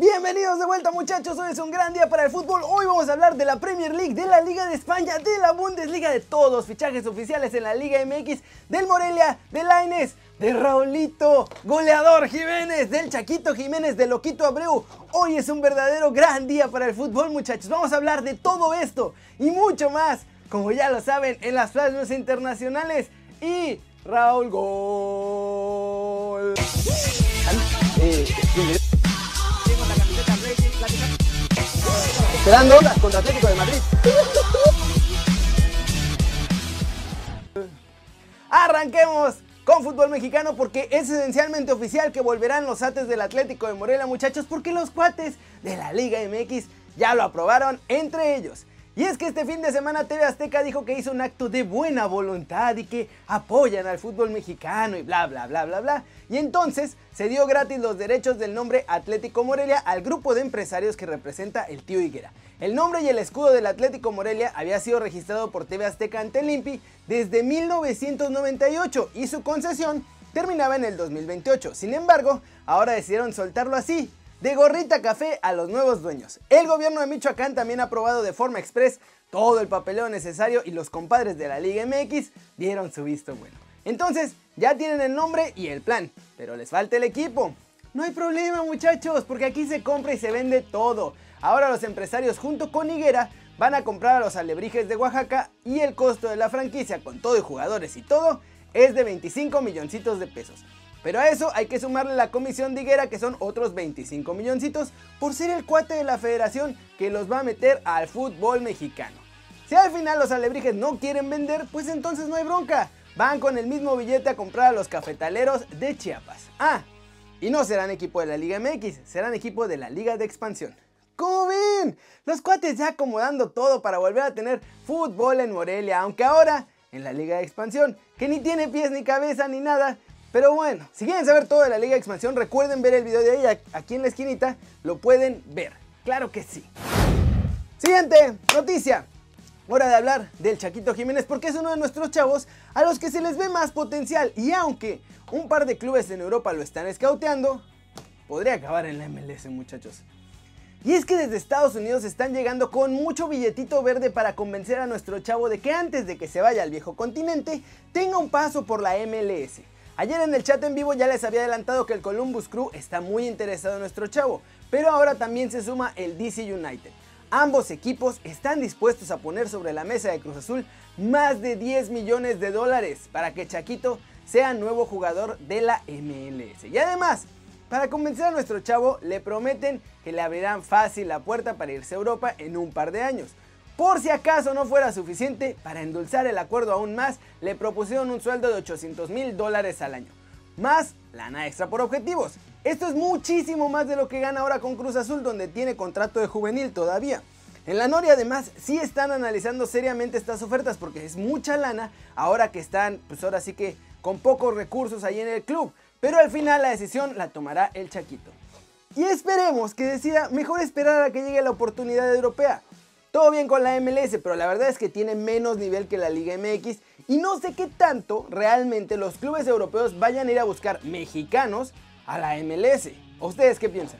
Bienvenidos de vuelta muchachos, hoy es un gran día para el fútbol. Hoy vamos a hablar de la Premier League, de la Liga de España, de la Bundesliga, de todos, fichajes oficiales en la Liga MX, del Morelia, del Laines, de Raulito, goleador Jiménez, del Chaquito Jiménez, de Loquito Abreu. Hoy es un verdadero gran día para el fútbol muchachos. Vamos a hablar de todo esto y mucho más, como ya lo saben, en las plasmas internacionales. Y Raúl Gol. Eh, Esperando ondas contra Atlético de Madrid. Arranquemos con fútbol mexicano porque es esencialmente oficial que volverán los ates del Atlético de Morelia, muchachos, porque los cuates de la Liga MX ya lo aprobaron entre ellos. Y es que este fin de semana TV Azteca dijo que hizo un acto de buena voluntad y que apoyan al fútbol mexicano y bla bla bla bla bla. Y entonces se dio gratis los derechos del nombre Atlético Morelia al grupo de empresarios que representa el tío Higuera. El nombre y el escudo del Atlético Morelia había sido registrado por TV Azteca ante el INPI desde 1998 y su concesión terminaba en el 2028. Sin embargo, ahora decidieron soltarlo así, de gorrita café a los nuevos dueños. El gobierno de Michoacán también ha aprobado de forma express todo el papeleo necesario y los compadres de la Liga MX dieron su visto bueno. Entonces, ya tienen el nombre y el plan, pero les falta el equipo. No hay problema muchachos, porque aquí se compra y se vende todo. Ahora los empresarios junto con Higuera van a comprar a los alebrijes de Oaxaca y el costo de la franquicia con todo y jugadores y todo es de 25 milloncitos de pesos. Pero a eso hay que sumarle la comisión de Higuera que son otros 25 milloncitos por ser el cuate de la federación que los va a meter al fútbol mexicano. Si al final los alebrijes no quieren vender, pues entonces no hay bronca. Van con el mismo billete a comprar a los cafetaleros de Chiapas. Ah, y no serán equipo de la Liga MX, serán equipo de la Liga de Expansión. ¿Cómo ven? Los cuates ya acomodando todo para volver a tener fútbol en Morelia, aunque ahora en la Liga de Expansión, que ni tiene pies ni cabeza ni nada, pero bueno, si quieren saber todo de la Liga de Expansión, recuerden ver el video de ella aquí en la esquinita, lo pueden ver. Claro que sí. Siguiente noticia. Hora de hablar del Chaquito Jiménez porque es uno de nuestros chavos a los que se les ve más potencial y aunque un par de clubes en Europa lo están escauteando, podría acabar en la MLS muchachos. Y es que desde Estados Unidos están llegando con mucho billetito verde para convencer a nuestro chavo de que antes de que se vaya al viejo continente tenga un paso por la MLS. Ayer en el chat en vivo ya les había adelantado que el Columbus Crew está muy interesado en nuestro chavo, pero ahora también se suma el DC United. Ambos equipos están dispuestos a poner sobre la mesa de Cruz Azul más de 10 millones de dólares para que Chaquito sea nuevo jugador de la MLS. Y además, para convencer a nuestro chavo, le prometen que le abrirán fácil la puerta para irse a Europa en un par de años. Por si acaso no fuera suficiente, para endulzar el acuerdo aún más, le propusieron un sueldo de 800 mil dólares al año, más lana extra por objetivos. Esto es muchísimo más de lo que gana ahora con Cruz Azul, donde tiene contrato de juvenil todavía. En la Noria además sí están analizando seriamente estas ofertas porque es mucha lana ahora que están, pues ahora sí que con pocos recursos ahí en el club. Pero al final la decisión la tomará el Chaquito. Y esperemos que decida mejor esperar a que llegue la oportunidad europea. Todo bien con la MLS, pero la verdad es que tiene menos nivel que la Liga MX y no sé qué tanto realmente los clubes europeos vayan a ir a buscar mexicanos a la MLS. ¿Ustedes qué piensan?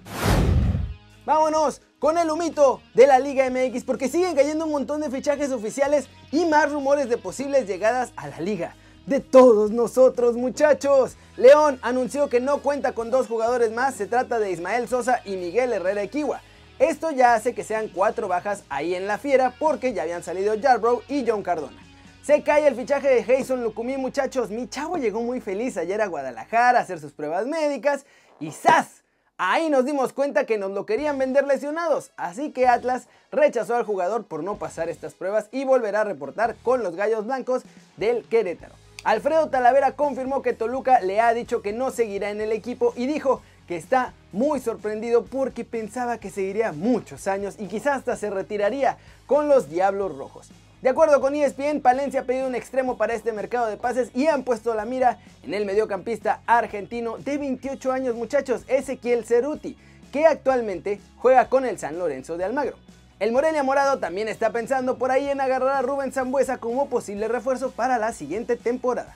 Vámonos con el humito de la Liga MX porque siguen cayendo un montón de fichajes oficiales y más rumores de posibles llegadas a la liga. De todos nosotros muchachos. León anunció que no cuenta con dos jugadores más, se trata de Ismael Sosa y Miguel Herrera Equiwa. Esto ya hace que sean cuatro bajas ahí en la fiera porque ya habían salido Jarbrough y John Cardona. Se cae el fichaje de Jason Lukumi muchachos, mi chavo llegó muy feliz ayer a Guadalajara a hacer sus pruebas médicas y ¡zas! Ahí nos dimos cuenta que nos lo querían vender lesionados, así que Atlas rechazó al jugador por no pasar estas pruebas y volverá a reportar con los Gallos Blancos del Querétaro. Alfredo Talavera confirmó que Toluca le ha dicho que no seguirá en el equipo y dijo que está muy sorprendido porque pensaba que seguiría muchos años y quizás hasta se retiraría con los Diablos Rojos. De acuerdo con ESPN, Palencia ha pedido un extremo para este mercado de pases y han puesto la mira en el mediocampista argentino de 28 años muchachos, Ezequiel Ceruti, que actualmente juega con el San Lorenzo de Almagro. El Morelia Morado también está pensando por ahí en agarrar a Rubén Zambuesa como posible refuerzo para la siguiente temporada.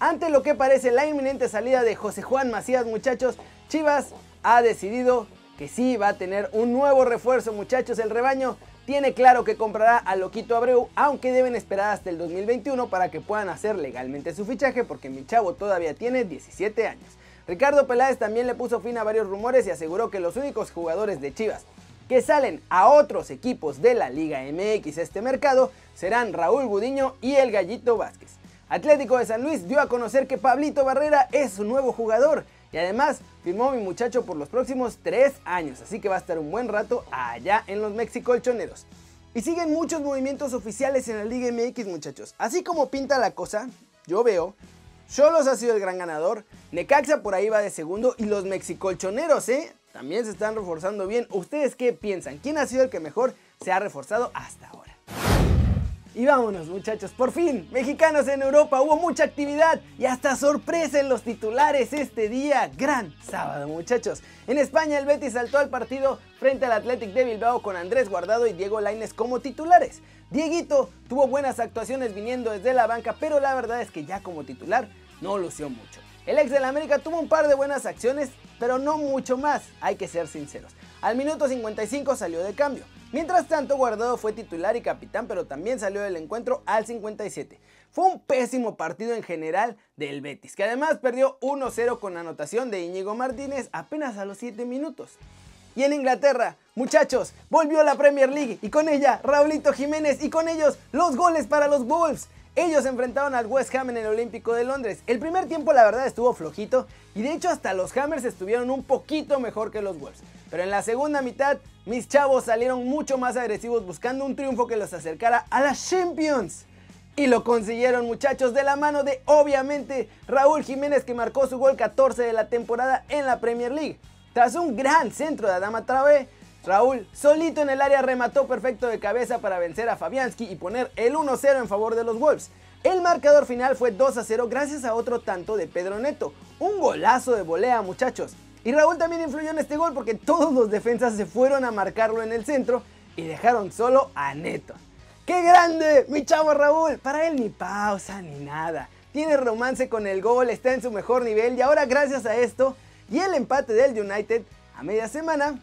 Ante lo que parece la inminente salida de José Juan Macías, muchachos, Chivas ha decidido que sí va a tener un nuevo refuerzo muchachos, el rebaño tiene claro que comprará a Loquito Abreu, aunque deben esperar hasta el 2021 para que puedan hacer legalmente su fichaje porque mi chavo todavía tiene 17 años. Ricardo Peláez también le puso fin a varios rumores y aseguró que los únicos jugadores de Chivas que salen a otros equipos de la Liga MX este mercado serán Raúl Gudiño y el Gallito Vázquez. Atlético de San Luis dio a conocer que Pablito Barrera es su nuevo jugador y además firmó mi muchacho por los próximos 3 años, así que va a estar un buen rato allá en los Mexicolchoneros. Y siguen muchos movimientos oficiales en la Liga MX muchachos. Así como pinta la cosa, yo veo, Cholos ha sido el gran ganador, Necaxa por ahí va de segundo y los Mexicolchoneros, ¿eh? También se están reforzando bien. ¿Ustedes qué piensan? ¿Quién ha sido el que mejor se ha reforzado hasta ahora? Y vámonos muchachos, por fin, mexicanos en Europa, hubo mucha actividad y hasta sorpresa en los titulares este día, gran sábado muchachos. En España el Betis saltó al partido frente al Athletic de Bilbao con Andrés Guardado y Diego Laines como titulares. Dieguito tuvo buenas actuaciones viniendo desde la banca, pero la verdad es que ya como titular no lució mucho. El ex del América tuvo un par de buenas acciones, pero no mucho más, hay que ser sinceros. Al minuto 55 salió de cambio. Mientras tanto, Guardado fue titular y capitán, pero también salió del encuentro al 57. Fue un pésimo partido en general del Betis, que además perdió 1-0 con anotación de Íñigo Martínez apenas a los 7 minutos. Y en Inglaterra, muchachos, volvió la Premier League y con ella Raulito Jiménez y con ellos los goles para los Wolves. Ellos enfrentaron al West Ham en el Olímpico de Londres. El primer tiempo la verdad estuvo flojito y de hecho hasta los Hammers estuvieron un poquito mejor que los Wolves. Pero en la segunda mitad mis chavos salieron mucho más agresivos buscando un triunfo que los acercara a las Champions. Y lo consiguieron muchachos de la mano de obviamente Raúl Jiménez que marcó su gol 14 de la temporada en la Premier League. Tras un gran centro de Adama Traoré, Raúl, solito en el área, remató perfecto de cabeza para vencer a Fabianski y poner el 1-0 en favor de los Wolves. El marcador final fue 2-0 gracias a otro tanto de Pedro Neto. Un golazo de volea, muchachos. Y Raúl también influyó en este gol porque todos los defensas se fueron a marcarlo en el centro y dejaron solo a Neto. ¡Qué grande! Mi chavo Raúl. Para él ni pausa ni nada. Tiene romance con el gol, está en su mejor nivel y ahora gracias a esto y el empate del United a media semana,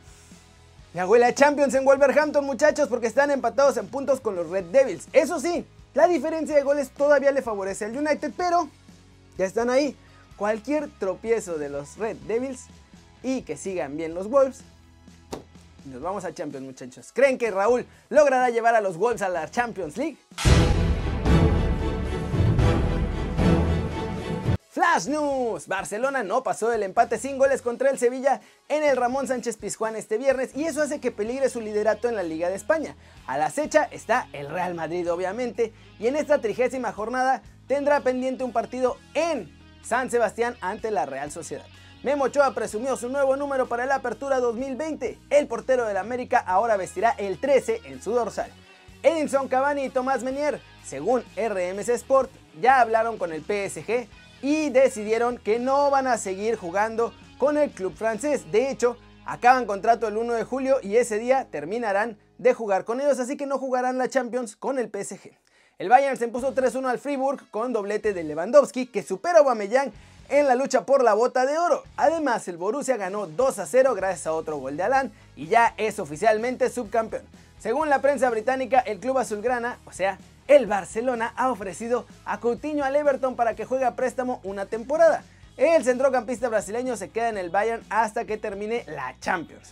la abuela Champions en Wolverhampton, muchachos, porque están empatados en puntos con los Red Devils. Eso sí, la diferencia de goles todavía le favorece al United, pero ya están ahí. Cualquier tropiezo de los Red Devils y que sigan bien los Wolves. Nos vamos a Champions, muchachos. ¿Creen que Raúl logrará llevar a los Wolves a la Champions League? Flash News. Barcelona no pasó del empate sin goles contra el Sevilla en el Ramón Sánchez Pizjuán este viernes y eso hace que peligre su liderato en la Liga de España. A la acecha está el Real Madrid obviamente y en esta trigésima jornada tendrá pendiente un partido en San Sebastián ante la Real Sociedad. Memo Ochoa presumió su nuevo número para la Apertura 2020. El portero del América ahora vestirá el 13 en su dorsal. Edinson Cavani y Tomás Menier, según RMC Sport, ya hablaron con el PSG y decidieron que no van a seguir jugando con el club francés. De hecho, acaban contrato el 1 de julio y ese día terminarán de jugar con ellos, así que no jugarán la Champions con el PSG. El Bayern se impuso 3-1 al Fribourg con doblete de Lewandowski que supera a Aubameyang en la lucha por la bota de oro. Además, el Borussia ganó 2 0 gracias a otro gol de Alan y ya es oficialmente subcampeón. Según la prensa británica, el club azulgrana, o sea, el Barcelona ha ofrecido a Coutinho al Everton para que juegue a préstamo una temporada. El centrocampista brasileño se queda en el Bayern hasta que termine la Champions.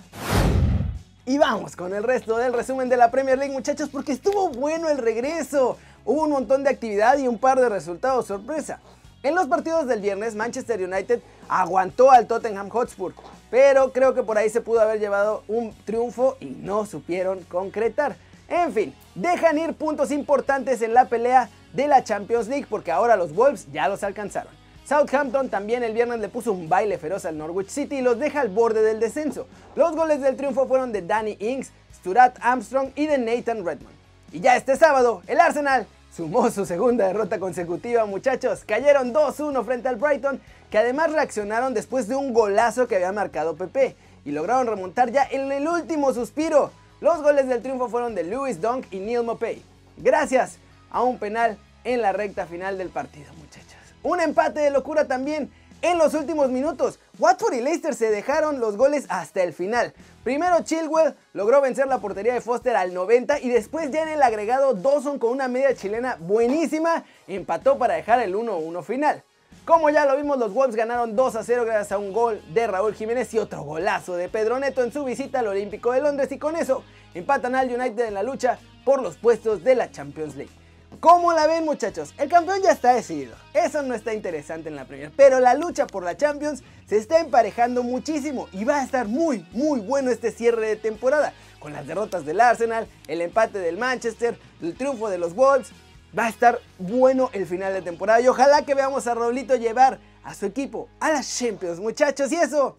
Y vamos con el resto del resumen de la Premier League muchachos porque estuvo bueno el regreso. Hubo un montón de actividad y un par de resultados sorpresa. En los partidos del viernes Manchester United aguantó al Tottenham Hotspur, pero creo que por ahí se pudo haber llevado un triunfo y no supieron concretar. En fin, dejan ir puntos importantes en la pelea de la Champions League porque ahora los Wolves ya los alcanzaron. Southampton también el viernes le puso un baile feroz al Norwich City y los deja al borde del descenso. Los goles del triunfo fueron de Danny Ings, Stuart Armstrong y de Nathan Redmond. Y ya este sábado, el Arsenal sumó su segunda derrota consecutiva, muchachos. Cayeron 2-1 frente al Brighton, que además reaccionaron después de un golazo que había marcado Pepe y lograron remontar ya en el último suspiro. Los goles del triunfo fueron de Lewis Dunk y Neil Mopey, gracias a un penal en la recta final del partido, muchachos. Un empate de locura también en los últimos minutos. Watford y Leicester se dejaron los goles hasta el final. Primero Chilwell logró vencer la portería de Foster al 90 y después ya en el agregado Dawson con una media chilena buenísima empató para dejar el 1-1 final. Como ya lo vimos, los Wolves ganaron 2 a 0 gracias a un gol de Raúl Jiménez y otro golazo de Pedro Neto en su visita al Olímpico de Londres y con eso empatan al United en la lucha por los puestos de la Champions League. ¿Cómo la ven muchachos? El campeón ya está decidido. Eso no está interesante en la Premier. Pero la lucha por la Champions se está emparejando muchísimo y va a estar muy, muy bueno este cierre de temporada. Con las derrotas del Arsenal, el empate del Manchester, el triunfo de los Wolves. Va a estar bueno el final de temporada y ojalá que veamos a Raulito llevar a su equipo a las Champions muchachos. Y eso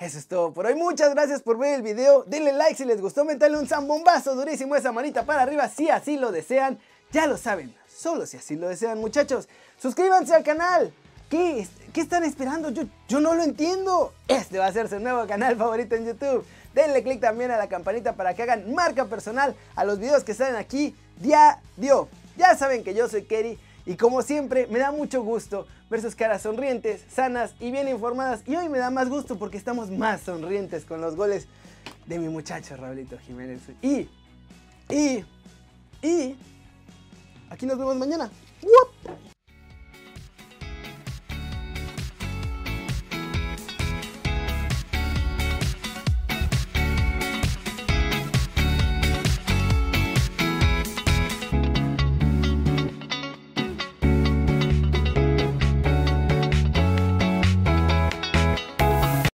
eso es todo por hoy. Muchas gracias por ver el video. Denle like si les gustó. Meterle un zambombazo durísimo esa manita para arriba si así lo desean. Ya lo saben, solo si así lo desean muchachos. Suscríbanse al canal. ¿Qué, qué están esperando? Yo, yo no lo entiendo. Este va a ser su nuevo canal favorito en YouTube. Denle click también a la campanita para que hagan marca personal a los videos que salen aquí diario. Ya saben que yo soy Kerry y como siempre me da mucho gusto ver sus caras sonrientes, sanas y bien informadas. Y hoy me da más gusto porque estamos más sonrientes con los goles de mi muchacho Raulito Jiménez. Y, y, y Aquí nos vemos mañana.